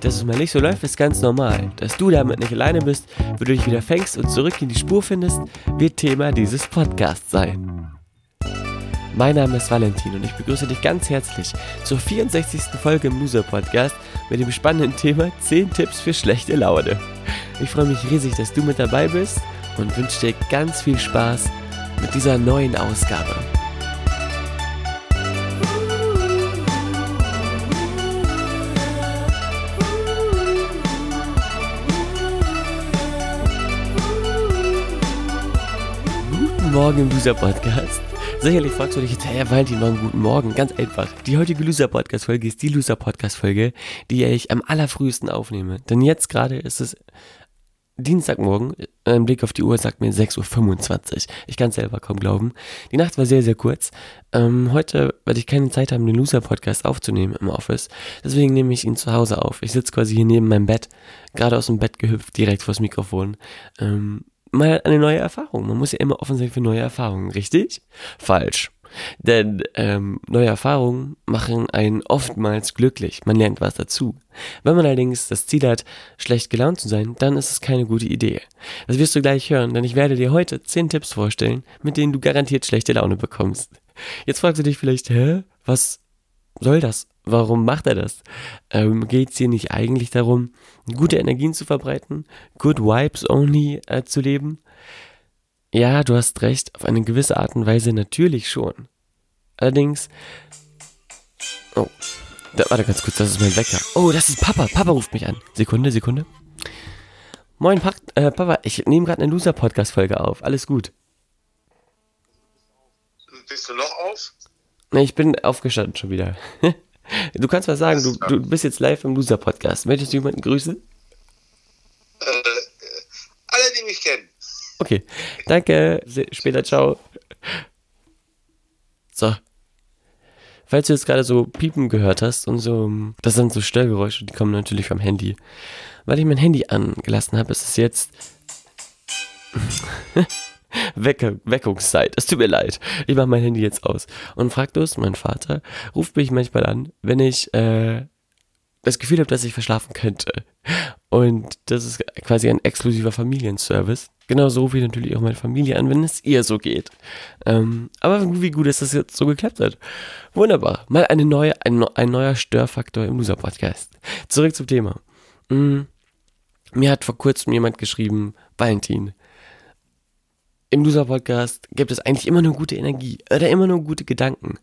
Dass es mal nicht so läuft, ist ganz normal. Dass du damit nicht alleine bist, wo du dich wieder fängst und zurück in die Spur findest, wird Thema dieses Podcasts sein. Mein Name ist Valentin und ich begrüße dich ganz herzlich zur 64. Folge im Loser Podcast mit dem spannenden Thema 10 Tipps für schlechte Laune. Ich freue mich riesig, dass du mit dabei bist und wünsche dir ganz viel Spaß mit dieser neuen Ausgabe. Morgen im Loser Podcast. Sicherlich fragst du dich jetzt, hey Valentin, warum guten Morgen? Ganz einfach. Die heutige Loser Podcast Folge ist die Loser Podcast Folge, die ich am allerfrühesten aufnehme. Denn jetzt gerade ist es Dienstagmorgen. Ein Blick auf die Uhr sagt mir 6.25 Uhr. Ich kann es selber kaum glauben. Die Nacht war sehr, sehr kurz. Ähm, heute werde ich keine Zeit haben, den Loser Podcast aufzunehmen im Office. Deswegen nehme ich ihn zu Hause auf. Ich sitze quasi hier neben meinem Bett, gerade aus dem Bett gehüpft, direkt vors Mikrofon. Ähm, mal eine neue Erfahrung. Man muss ja immer offen sein für neue Erfahrungen, richtig? Falsch. Denn ähm, neue Erfahrungen machen einen oftmals glücklich. Man lernt was dazu. Wenn man allerdings das Ziel hat, schlecht gelaunt zu sein, dann ist es keine gute Idee. Das wirst du gleich hören, denn ich werde dir heute 10 Tipps vorstellen, mit denen du garantiert schlechte Laune bekommst. Jetzt fragst du dich vielleicht, hä? Was soll das? Warum macht er das? Ähm, Geht es hier nicht eigentlich darum, gute Energien zu verbreiten, good vibes only äh, zu leben? Ja, du hast recht, auf eine gewisse Art und Weise natürlich schon. Allerdings. Oh, da, warte ganz kurz, das ist mein Wecker. Oh, das ist Papa. Papa ruft mich an. Sekunde, Sekunde. Moin, pa äh, Papa, ich nehme gerade eine Loser-Podcast-Folge auf. Alles gut. Bist du noch auf? Ne, ich bin aufgestanden schon wieder. du kannst was sagen, du, du bist jetzt live im Loser-Podcast. Möchtest du jemanden grüßen? Äh, alle, die mich kennen. Okay, danke. Später, ciao. So. Falls du jetzt gerade so Piepen gehört hast und so, das sind so Störgeräusche, die kommen natürlich vom Handy. Weil ich mein Handy angelassen habe, ist es jetzt Wecker, Weckungszeit. Es tut mir leid. Ich mache mein Handy jetzt aus. Und Fraktus, mein Vater, ruft mich manchmal an, wenn ich äh, das Gefühl habe, dass ich verschlafen könnte. Und das ist quasi ein exklusiver Familienservice. Genauso wie natürlich auch meine Familie an, wenn es ihr so geht. Ähm, aber wie gut, dass das jetzt so geklappt hat. Wunderbar. Mal eine neue, ein, ein neuer Störfaktor im Loser-Podcast. Zurück zum Thema. Mhm. Mir hat vor kurzem jemand geschrieben, Valentin, im Loser-Podcast gibt es eigentlich immer nur gute Energie oder immer nur gute Gedanken.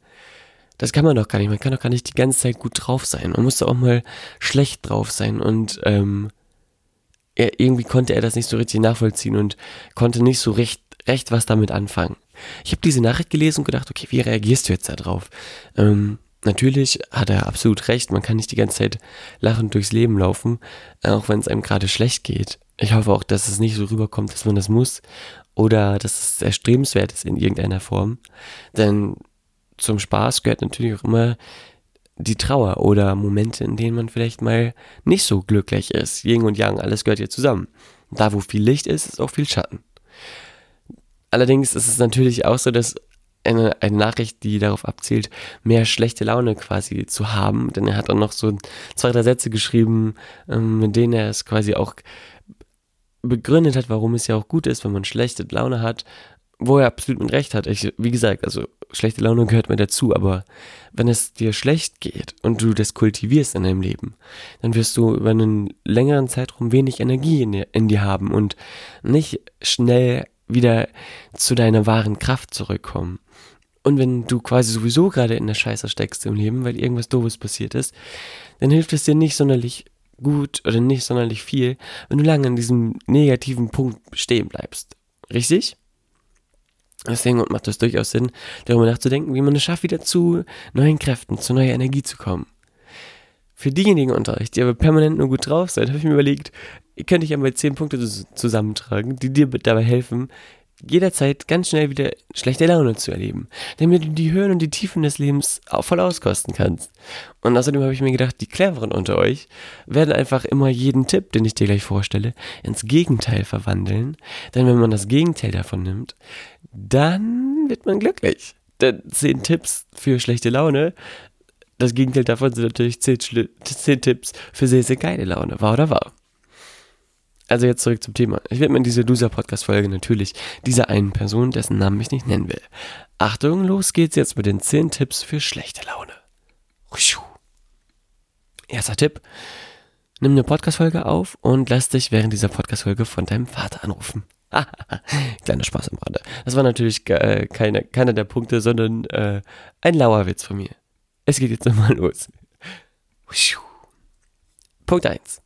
Das kann man doch gar nicht. Man kann doch gar nicht die ganze Zeit gut drauf sein. Man muss doch auch mal schlecht drauf sein. Und ähm, er, irgendwie konnte er das nicht so richtig nachvollziehen und konnte nicht so recht, recht was damit anfangen. Ich habe diese Nachricht gelesen und gedacht, okay, wie reagierst du jetzt darauf? Ähm, natürlich hat er absolut recht. Man kann nicht die ganze Zeit lachend durchs Leben laufen, auch wenn es einem gerade schlecht geht. Ich hoffe auch, dass es nicht so rüberkommt, dass man das muss oder dass es erstrebenswert ist in irgendeiner Form. Denn zum Spaß gehört natürlich auch immer die Trauer oder Momente, in denen man vielleicht mal nicht so glücklich ist. Yin und Yang, alles gehört ja zusammen. Da, wo viel Licht ist, ist auch viel Schatten. Allerdings ist es natürlich auch so, dass eine, eine Nachricht, die darauf abzielt, mehr schlechte Laune quasi zu haben. Denn er hat auch noch so zwei, drei Sätze geschrieben, ähm, mit denen er es quasi auch begründet hat, warum es ja auch gut ist, wenn man schlechte Laune hat, wo er absolut mit Recht hat. Ich, wie gesagt, also schlechte Laune gehört mir dazu, aber wenn es dir schlecht geht und du das kultivierst in deinem Leben, dann wirst du über einen längeren Zeitraum wenig Energie in dir, in dir haben und nicht schnell wieder zu deiner wahren Kraft zurückkommen. Und wenn du quasi sowieso gerade in der Scheiße steckst im Leben, weil irgendwas Doofes passiert ist, dann hilft es dir nicht sonderlich gut oder nicht sonderlich viel, wenn du lange an diesem negativen Punkt stehen bleibst. Richtig? Deswegen macht es durchaus Sinn, darüber nachzudenken, wie man es schafft, wieder zu neuen Kräften, zu neuer Energie zu kommen. Für diejenigen unter euch, die aber permanent nur gut drauf sind, habe ich mir überlegt, könnte ich einmal zehn Punkte zusammentragen, die dir dabei helfen, jederzeit ganz schnell wieder schlechte Laune zu erleben, damit du die Höhen und die Tiefen des Lebens auch voll auskosten kannst. Und außerdem habe ich mir gedacht, die Cleveren unter euch werden einfach immer jeden Tipp, den ich dir gleich vorstelle, ins Gegenteil verwandeln. Denn wenn man das Gegenteil davon nimmt, dann wird man glücklich. Denn zehn Tipps für schlechte Laune, das Gegenteil davon sind natürlich zehn, zehn Tipps für sehr, sehr geile Laune. Wahr oder wahr? Also jetzt zurück zum Thema. Ich widme diese Loser-Podcast-Folge natürlich dieser einen Person, dessen Namen ich nicht nennen will. Achtung, los geht's jetzt mit den 10 Tipps für schlechte Laune. Erster Tipp. Nimm eine Podcast-Folge auf und lass dich während dieser Podcast-Folge von deinem Vater anrufen. Kleiner Spaß am Rande. Das war natürlich äh, keine, keiner der Punkte, sondern äh, ein lauer Witz von mir. Es geht jetzt nochmal los. Punkt 1.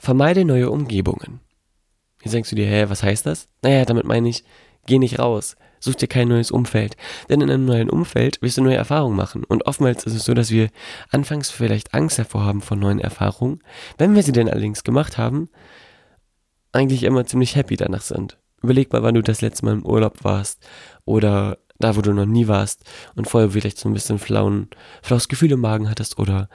Vermeide neue Umgebungen. Jetzt denkst du dir, hä, was heißt das? Naja, damit meine ich, geh nicht raus, such dir kein neues Umfeld. Denn in einem neuen Umfeld wirst du neue Erfahrungen machen. Und oftmals ist es so, dass wir anfangs vielleicht Angst davor haben vor neuen Erfahrungen. Wenn wir sie denn allerdings gemacht haben, eigentlich immer ziemlich happy danach sind. Überleg mal, wann du das letzte Mal im Urlaub warst oder da, wo du noch nie warst und vorher vielleicht so ein bisschen flauen, flaues Gefühl im Magen hattest oder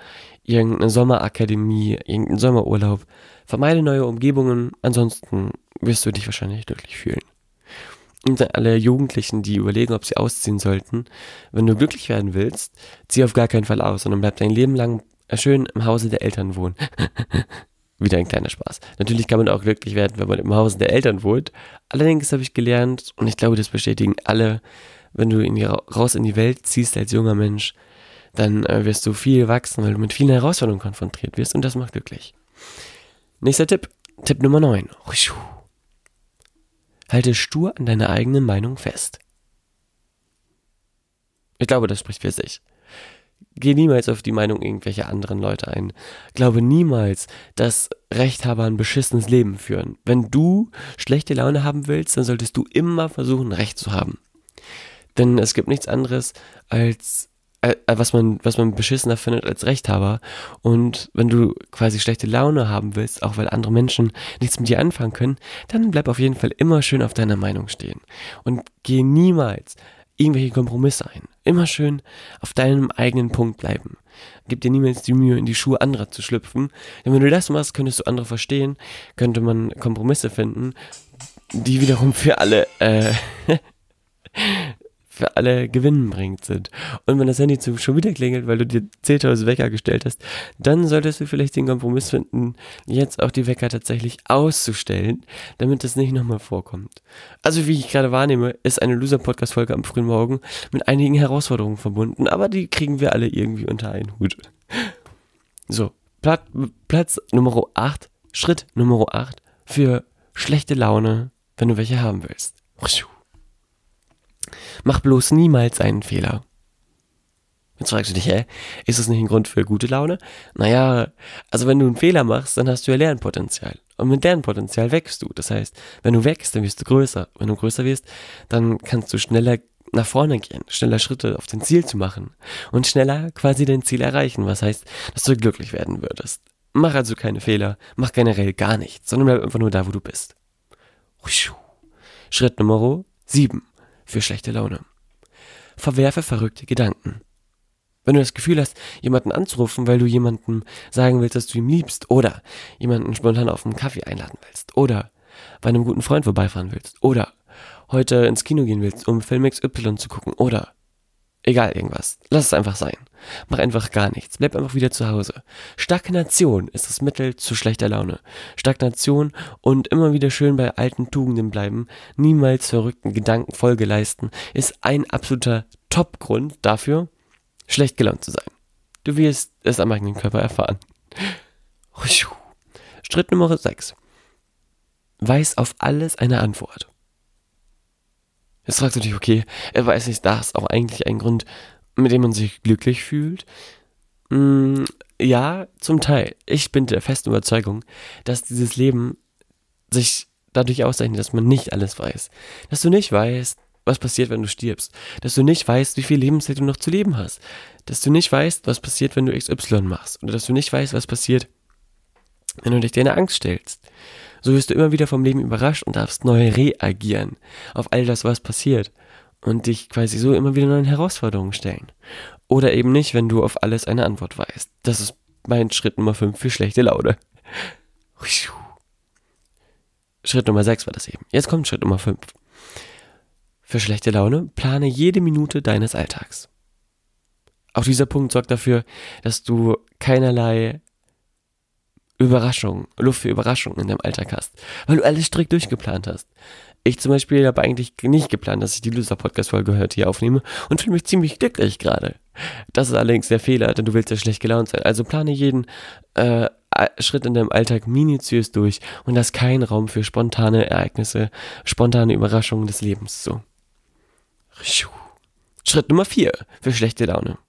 irgendeine Sommerakademie, irgendeinen Sommerurlaub. Vermeide neue Umgebungen, ansonsten wirst du dich wahrscheinlich glücklich fühlen. Und alle Jugendlichen, die überlegen, ob sie ausziehen sollten, wenn du glücklich werden willst, zieh auf gar keinen Fall aus, sondern bleib dein Leben lang schön im Hause der Eltern wohnen. Wieder ein kleiner Spaß. Natürlich kann man auch glücklich werden, wenn man im Hause der Eltern wohnt. Allerdings habe ich gelernt, und ich glaube, das bestätigen alle, wenn du in die, raus in die Welt ziehst als junger Mensch, dann äh, wirst du viel wachsen, weil du mit vielen Herausforderungen konfrontiert wirst und das macht glücklich. Nächster Tipp, Tipp Nummer 9. Halte stur an deiner eigenen Meinung fest. Ich glaube, das spricht für sich. Geh niemals auf die Meinung irgendwelcher anderen Leute ein. Glaube niemals, dass Rechthaber ein beschissenes Leben führen. Wenn du schlechte Laune haben willst, dann solltest du immer versuchen, Recht zu haben. Denn es gibt nichts anderes als äh, äh, was man, was man beschissener findet als Rechthaber. Und wenn du quasi schlechte Laune haben willst, auch weil andere Menschen nichts mit dir anfangen können, dann bleib auf jeden Fall immer schön auf deiner Meinung stehen. Und geh niemals irgendwelche Kompromisse ein. Immer schön auf deinem eigenen Punkt bleiben. Gib dir niemals die Mühe, in die Schuhe anderer zu schlüpfen. Denn wenn du das machst, könntest du andere verstehen, könnte man Kompromisse finden, die wiederum für alle äh, für alle gewinnbringend sind. Und wenn das Handy schon wieder klingelt, weil du dir 10.000 Wecker gestellt hast, dann solltest du vielleicht den Kompromiss finden, jetzt auch die Wecker tatsächlich auszustellen, damit das nicht nochmal vorkommt. Also wie ich gerade wahrnehme, ist eine Loser-Podcast-Folge am frühen Morgen mit einigen Herausforderungen verbunden, aber die kriegen wir alle irgendwie unter einen Hut. So, Platz, Platz Nummer 8, Schritt Nummer 8 für schlechte Laune, wenn du welche haben willst. Mach bloß niemals einen Fehler. Jetzt fragst du dich, hä, ist das nicht ein Grund für gute Laune? Naja, also wenn du einen Fehler machst, dann hast du ja Lernpotenzial. Und mit Lernpotenzial wächst du. Das heißt, wenn du wächst, dann wirst du größer. Wenn du größer wirst, dann kannst du schneller nach vorne gehen, schneller Schritte auf dein Ziel zu machen und schneller quasi dein Ziel erreichen, was heißt, dass du glücklich werden würdest. Mach also keine Fehler, mach generell gar nichts, sondern bleib einfach nur da, wo du bist. Schritt Nummer 7 für schlechte Laune. Verwerfe verrückte Gedanken. Wenn du das Gefühl hast, jemanden anzurufen, weil du jemandem sagen willst, dass du ihm liebst, oder jemanden spontan auf einen Kaffee einladen willst, oder bei einem guten Freund vorbeifahren willst, oder heute ins Kino gehen willst, um Film XY zu gucken, oder Egal irgendwas. Lass es einfach sein. Mach einfach gar nichts. Bleib einfach wieder zu Hause. Stagnation ist das Mittel zu schlechter Laune. Stagnation und immer wieder schön bei alten Tugenden bleiben, niemals verrückten Gedanken Folge leisten, ist ein absoluter Top-Grund dafür, schlecht gelaunt zu sein. Du wirst es am eigenen Körper erfahren. Schritt Nummer 6. Weiß auf alles eine Antwort. Jetzt fragst du dich, okay, er weiß nicht, das auch eigentlich ein Grund, mit dem man sich glücklich fühlt? Mm, ja, zum Teil. Ich bin der festen Überzeugung, dass dieses Leben sich dadurch auszeichnet, dass man nicht alles weiß. Dass du nicht weißt, was passiert, wenn du stirbst. Dass du nicht weißt, wie viel Lebenszeit du noch zu leben hast. Dass du nicht weißt, was passiert, wenn du XY machst. Oder dass du nicht weißt, was passiert, wenn du dich deiner Angst stellst. So wirst du immer wieder vom Leben überrascht und darfst neu reagieren auf all das, was passiert. Und dich quasi so immer wieder neuen Herausforderungen stellen. Oder eben nicht, wenn du auf alles eine Antwort weißt. Das ist mein Schritt Nummer 5 für schlechte Laune. Schritt Nummer 6 war das eben. Jetzt kommt Schritt Nummer 5. Für schlechte Laune plane jede Minute deines Alltags. Auch dieser Punkt sorgt dafür, dass du keinerlei Überraschung, Luft für Überraschungen in deinem Alltag hast, weil du alles strikt durchgeplant hast. Ich zum Beispiel habe eigentlich nicht geplant, dass ich die Loser-Podcast-Folge heute hier aufnehme und fühle mich ziemlich glücklich gerade. Das ist allerdings der Fehler, denn du willst ja schlecht gelaunt sein. Also plane jeden äh, Schritt in deinem Alltag minutiös durch und lass keinen Raum für spontane Ereignisse, spontane Überraschungen des Lebens zu. Schritt Nummer 4 für schlechte Laune.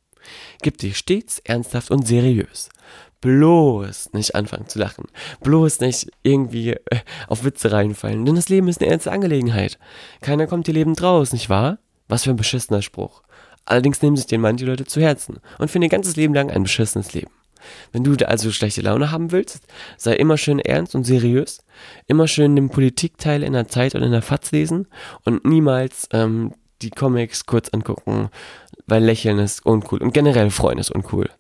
Gib dich stets ernsthaft und seriös. Bloß nicht anfangen zu lachen. Bloß nicht irgendwie äh, auf Witze reinfallen. Denn das Leben ist eine ernste Angelegenheit. Keiner kommt dir lebend raus, nicht wahr? Was für ein beschissener Spruch. Allerdings nehmen sich den manche Leute zu Herzen und finden ihr ganzes Leben lang ein beschissenes Leben. Wenn du also schlechte Laune haben willst, sei immer schön ernst und seriös, immer schön den Politikteil in der Zeit und in der FAZ lesen und niemals ähm, die Comics kurz angucken, weil Lächeln ist uncool und generell Freuen ist uncool.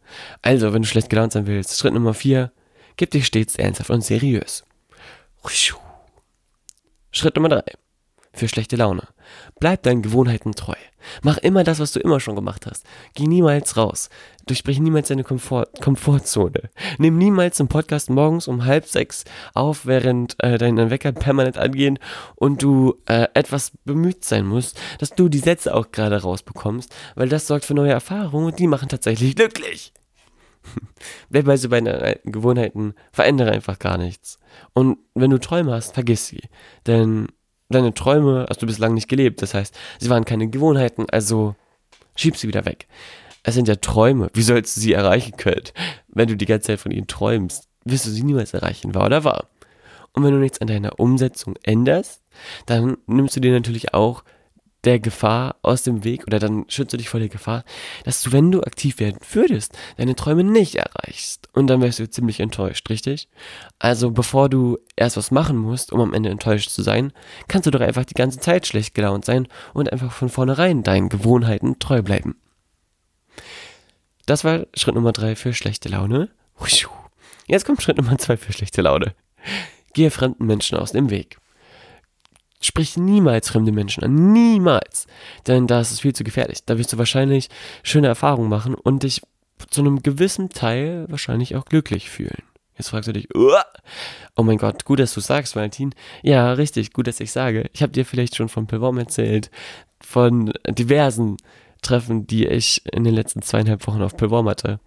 Also, wenn du schlecht gelaunt sein willst, Schritt Nummer 4, gib dich stets ernsthaft und seriös. Schritt Nummer 3, für schlechte Laune. Bleib deinen Gewohnheiten treu. Mach immer das, was du immer schon gemacht hast. Geh niemals raus. Durchbrich niemals deine Komfort Komfortzone. Nimm niemals einen Podcast morgens um halb sechs auf, während äh, dein Wecker permanent angehen und du äh, etwas bemüht sein musst, dass du die Sätze auch gerade rausbekommst, weil das sorgt für neue Erfahrungen und die machen tatsächlich glücklich. Bleib also bei deinen Gewohnheiten, verändere einfach gar nichts. Und wenn du Träume hast, vergiss sie. Denn deine Träume hast du bislang nicht gelebt. Das heißt, sie waren keine Gewohnheiten, also schieb sie wieder weg. Es sind ja Träume. Wie sollst du sie erreichen können? Wenn du die ganze Zeit von ihnen träumst, wirst du sie niemals erreichen, wahr oder wahr? Und wenn du nichts an deiner Umsetzung änderst, dann nimmst du dir natürlich auch der Gefahr aus dem Weg oder dann schützt du dich vor der Gefahr, dass du, wenn du aktiv werden würdest, deine Träume nicht erreichst. Und dann wärst du ziemlich enttäuscht, richtig? Also bevor du erst was machen musst, um am Ende enttäuscht zu sein, kannst du doch einfach die ganze Zeit schlecht gelaunt sein und einfach von vornherein deinen Gewohnheiten treu bleiben. Das war Schritt Nummer drei für schlechte Laune. Jetzt kommt Schritt Nummer zwei für schlechte Laune. Gehe fremden Menschen aus dem Weg. Sprich niemals fremde Menschen an. Niemals. Denn da ist es viel zu gefährlich. Da wirst du wahrscheinlich schöne Erfahrungen machen und dich zu einem gewissen Teil wahrscheinlich auch glücklich fühlen. Jetzt fragst du dich, oh mein Gott, gut, dass du sagst, Valentin. Ja, richtig, gut, dass ich sage. Ich habe dir vielleicht schon von Pilvorm erzählt, von diversen Treffen, die ich in den letzten zweieinhalb Wochen auf Pilvorm hatte.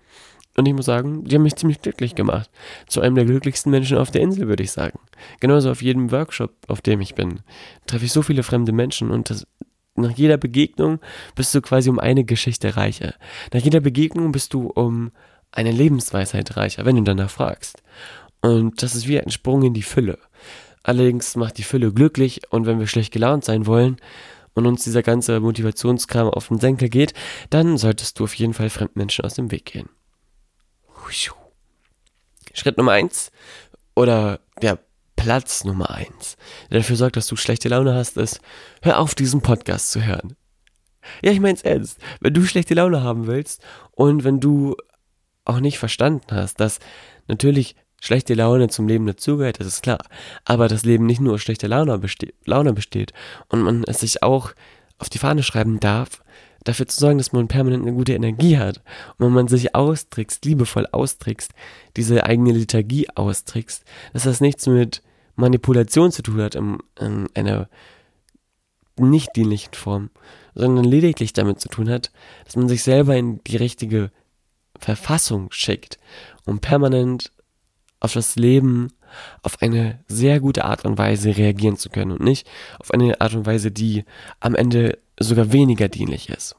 Und ich muss sagen, die haben mich ziemlich glücklich gemacht. Zu einem der glücklichsten Menschen auf der Insel, würde ich sagen. Genauso auf jedem Workshop, auf dem ich bin, treffe ich so viele fremde Menschen und das, nach jeder Begegnung bist du quasi um eine Geschichte reicher. Nach jeder Begegnung bist du um eine Lebensweisheit reicher, wenn du danach fragst. Und das ist wie ein Sprung in die Fülle. Allerdings macht die Fülle glücklich und wenn wir schlecht gelaunt sein wollen und uns dieser ganze Motivationskram auf den Senkel geht, dann solltest du auf jeden Fall Fremdmenschen aus dem Weg gehen. Schritt Nummer eins oder ja, Platz Nummer eins, der dafür sorgt, dass du schlechte Laune hast, ist, hör auf, diesen Podcast zu hören. Ja, ich mein's ernst. Wenn du schlechte Laune haben willst und wenn du auch nicht verstanden hast, dass natürlich schlechte Laune zum Leben dazugehört, das ist klar. Aber das Leben nicht nur aus schlechter Laune, beste Laune besteht und man es sich auch auf die Fahne schreiben darf, dafür zu sorgen, dass man permanent eine gute Energie hat. Und wenn man sich austrickst, liebevoll austrickst, diese eigene Liturgie austrickst, dass das nichts mit Manipulation zu tun hat in, in einer nicht dienlichen Form, sondern lediglich damit zu tun hat, dass man sich selber in die richtige Verfassung schickt, um permanent auf das Leben auf eine sehr gute Art und Weise reagieren zu können und nicht auf eine Art und Weise, die am Ende sogar weniger dienlich ist.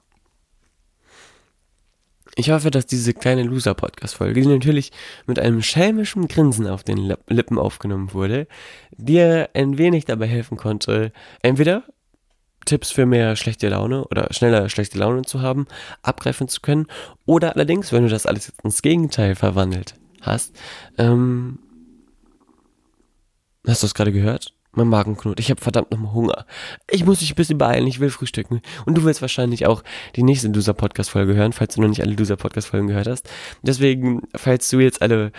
Ich hoffe, dass diese kleine Loser-Podcast-Folge, die natürlich mit einem schelmischen Grinsen auf den Lippen aufgenommen wurde, dir ein wenig dabei helfen konnte, entweder Tipps für mehr schlechte Laune oder schneller schlechte Laune zu haben, abgreifen zu können. Oder allerdings, wenn du das alles jetzt ins Gegenteil verwandelt hast, ähm, hast du es gerade gehört? Mein Magen knurrt. Ich habe verdammt nochmal Hunger. Ich muss mich ein bisschen beeilen. Ich will frühstücken. Und du willst wahrscheinlich auch die nächste Loser-Podcast-Folge hören, falls du noch nicht alle Loser-Podcast-Folgen gehört hast. Deswegen, falls du jetzt alle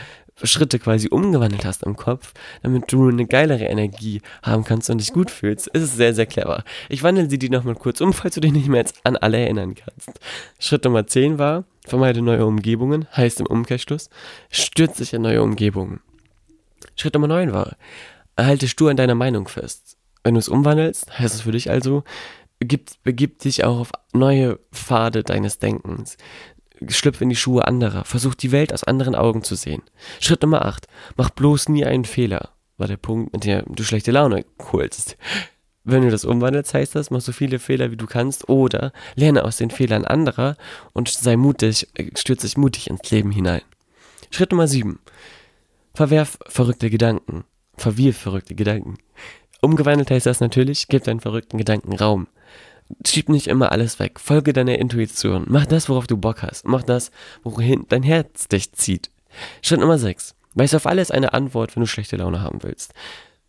Schritte quasi umgewandelt hast im Kopf, damit du eine geilere Energie haben kannst und dich gut fühlst, ist es sehr, sehr clever. Ich wandle sie dir nochmal kurz um, falls du dich nicht mehr jetzt an alle erinnern kannst. Schritt Nummer 10 war, vermeide neue Umgebungen, heißt im Umkehrschluss, stürz dich in neue Umgebungen. Schritt Nummer 9 war, halte stur an deiner Meinung fest. Wenn du es umwandelst, heißt es für dich also, begib, begib dich auch auf neue Pfade deines Denkens. Schlüpf in die Schuhe anderer. Versuch die Welt aus anderen Augen zu sehen. Schritt Nummer 8. Mach bloß nie einen Fehler. War der Punkt, mit dem du schlechte Laune holst. Wenn du das umwandelst, heißt das, mach so viele Fehler wie du kannst oder lerne aus den Fehlern anderer und sei mutig, stürze dich mutig ins Leben hinein. Schritt Nummer 7. Verwerf verrückte Gedanken verwirf verrückte Gedanken. Umgewandelt heißt das natürlich, gib deinen verrückten Gedanken Raum. Schieb nicht immer alles weg. Folge deiner Intuition. Mach das, worauf du Bock hast. Mach das, wohin dein Herz dich zieht. Schritt Nummer 6. Weiß auf alles eine Antwort, wenn du schlechte Laune haben willst.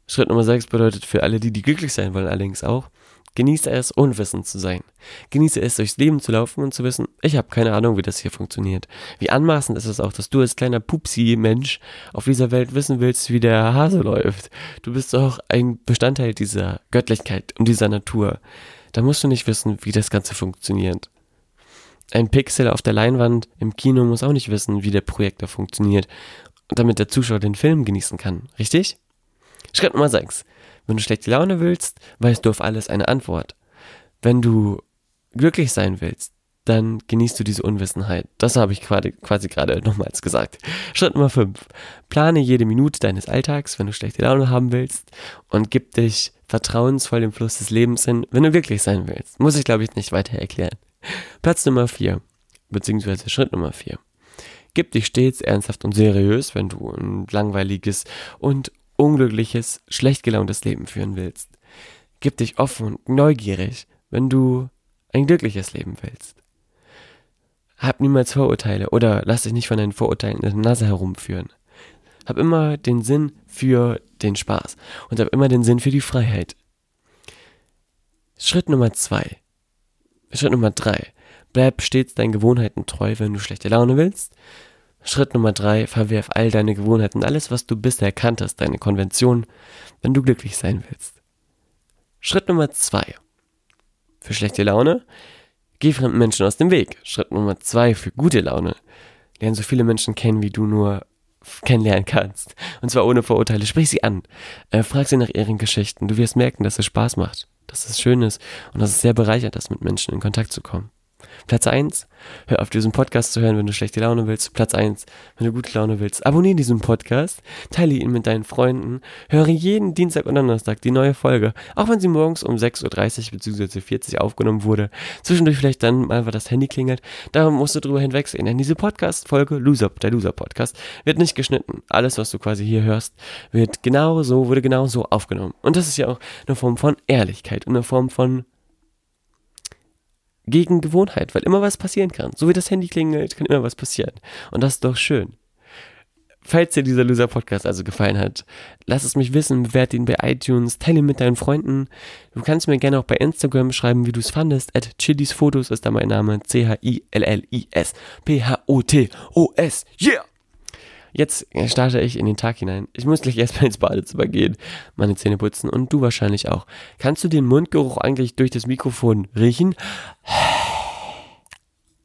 Schritt Nummer 6 bedeutet für alle, die, die glücklich sein wollen, allerdings auch, Genieße es, unwissend zu sein. Genieße es, durchs Leben zu laufen und zu wissen, ich habe keine Ahnung, wie das hier funktioniert. Wie anmaßend ist es auch, dass du als kleiner Pupsi-Mensch auf dieser Welt wissen willst, wie der Hase läuft. Du bist doch ein Bestandteil dieser Göttlichkeit und dieser Natur. Da musst du nicht wissen, wie das Ganze funktioniert. Ein Pixel auf der Leinwand im Kino muss auch nicht wissen, wie der Projektor funktioniert, damit der Zuschauer den Film genießen kann. Richtig? Schritt Nummer 6. Wenn du schlechte Laune willst, weißt du auf alles eine Antwort. Wenn du glücklich sein willst, dann genießt du diese Unwissenheit. Das habe ich quasi, quasi gerade nochmals gesagt. Schritt Nummer 5. Plane jede Minute deines Alltags, wenn du schlechte Laune haben willst und gib dich vertrauensvoll dem Fluss des Lebens hin, wenn du glücklich sein willst. Muss ich, glaube ich, nicht weiter erklären. Platz Nummer 4, beziehungsweise Schritt Nummer 4. Gib dich stets ernsthaft und seriös, wenn du ein langweiliges und unglückliches, schlecht gelauntes Leben führen willst. Gib dich offen und neugierig, wenn du ein glückliches Leben willst. Hab niemals Vorurteile oder lass dich nicht von deinen Vorurteilen in der Nase herumführen. Hab immer den Sinn für den Spaß und hab immer den Sinn für die Freiheit. Schritt Nummer zwei. Schritt Nummer drei. Bleib stets deinen Gewohnheiten treu, wenn du schlechte Laune willst. Schritt Nummer drei, verwerf all deine Gewohnheiten, alles, was du bisher kanntest, deine Konvention, wenn du glücklich sein willst. Schritt Nummer zwei, für schlechte Laune, geh fremden Menschen aus dem Weg. Schritt Nummer zwei, für gute Laune, lerne so viele Menschen kennen, wie du nur kennenlernen kannst. Und zwar ohne Vorurteile. Sprich sie an. Äh, frag sie nach ihren Geschichten. Du wirst merken, dass es Spaß macht, dass es schön ist und dass es sehr bereichert ist, mit Menschen in Kontakt zu kommen. Platz 1, hör auf diesen Podcast zu hören, wenn du schlechte Laune willst. Platz 1, wenn du gute Laune willst. Abonniere diesen Podcast, teile ihn mit deinen Freunden, höre jeden Dienstag und Donnerstag die neue Folge, auch wenn sie morgens um 6.30 Uhr bzw. 40 Uhr aufgenommen wurde. Zwischendurch vielleicht dann mal, weil das Handy klingelt. Da musst du drüber hinwegsehen, denn diese Podcast-Folge, Loser, der Loser-Podcast, wird nicht geschnitten. Alles, was du quasi hier hörst, wird genau so, wurde genau so aufgenommen. Und das ist ja auch eine Form von Ehrlichkeit und eine Form von gegen Gewohnheit, weil immer was passieren kann. So wie das Handy klingelt, kann immer was passieren. Und das ist doch schön. Falls dir dieser Loser-Podcast also gefallen hat, lass es mich wissen, bewerte ihn bei iTunes, teile ihn mit deinen Freunden. Du kannst mir gerne auch bei Instagram schreiben, wie du es fandest. At Chilis ist da mein Name. C-H-I-L-L-I-S. P-H-O-T-O-S. Yeah! Jetzt starte ich in den Tag hinein. Ich muss gleich erstmal ins Badezimmer gehen, meine Zähne putzen und du wahrscheinlich auch. Kannst du den Mundgeruch eigentlich durch das Mikrofon riechen?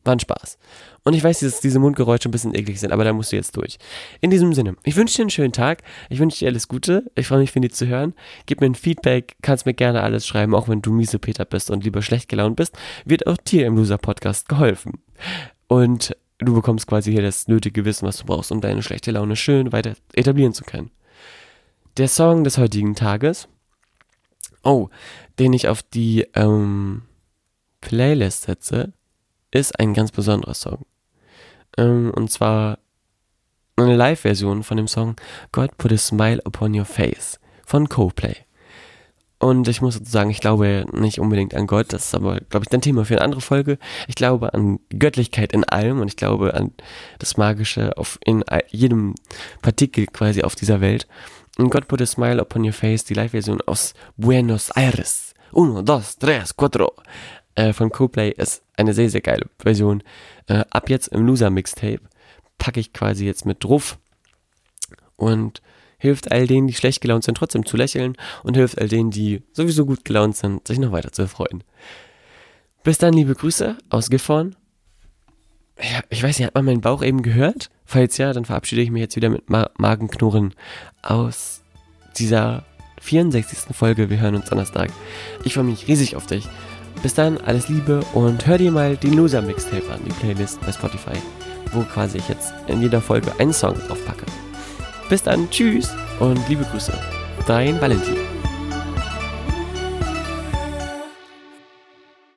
War ein Spaß. Und ich weiß, dass diese Mundgeräusche ein bisschen eklig sind, aber da musst du jetzt durch. In diesem Sinne, ich wünsche dir einen schönen Tag. Ich wünsche dir alles Gute. Ich freue mich, von dir zu hören. Gib mir ein Feedback, kannst mir gerne alles schreiben, auch wenn du miese Peter bist und lieber schlecht gelaunt bist. Wird auch dir im Loser Podcast geholfen. Und du bekommst quasi hier das nötige Wissen, was du brauchst, um deine schlechte Laune schön weiter etablieren zu können. Der Song des heutigen Tages, oh, den ich auf die ähm, Playlist setze, ist ein ganz besonderer Song. Ähm, und zwar eine Live-Version von dem Song God Put a Smile Upon Your Face von Coldplay. Und ich muss sozusagen, ich glaube nicht unbedingt an Gott, das ist aber, glaube ich, ein Thema für eine andere Folge. Ich glaube an Göttlichkeit in allem und ich glaube an das Magische auf in jedem Partikel quasi auf dieser Welt. Und God put a smile upon your face, die Live-Version aus Buenos Aires. Uno, dos, tres, cuatro. Äh, von Coplay ist eine sehr, sehr geile Version. Äh, ab jetzt im Loser-Mixtape packe ich quasi jetzt mit drauf. Und hilft all denen, die schlecht gelaunt sind, trotzdem zu lächeln und hilft all denen, die sowieso gut gelaunt sind, sich noch weiter zu erfreuen. Bis dann, liebe Grüße aus Gifhorn. Ja, ich weiß nicht, hat man meinen Bauch eben gehört? Falls ja, dann verabschiede ich mich jetzt wieder mit Ma Magenknurren aus dieser 64. Folge. Wir hören uns Donnerstag. Ich freue mich riesig auf dich. Bis dann, alles Liebe und hör dir mal die Loser Mixtape an, die Playlist bei Spotify, wo quasi ich jetzt in jeder Folge einen Song draufpacke. Bis dann, tschüss und liebe Grüße. Dein Valentin.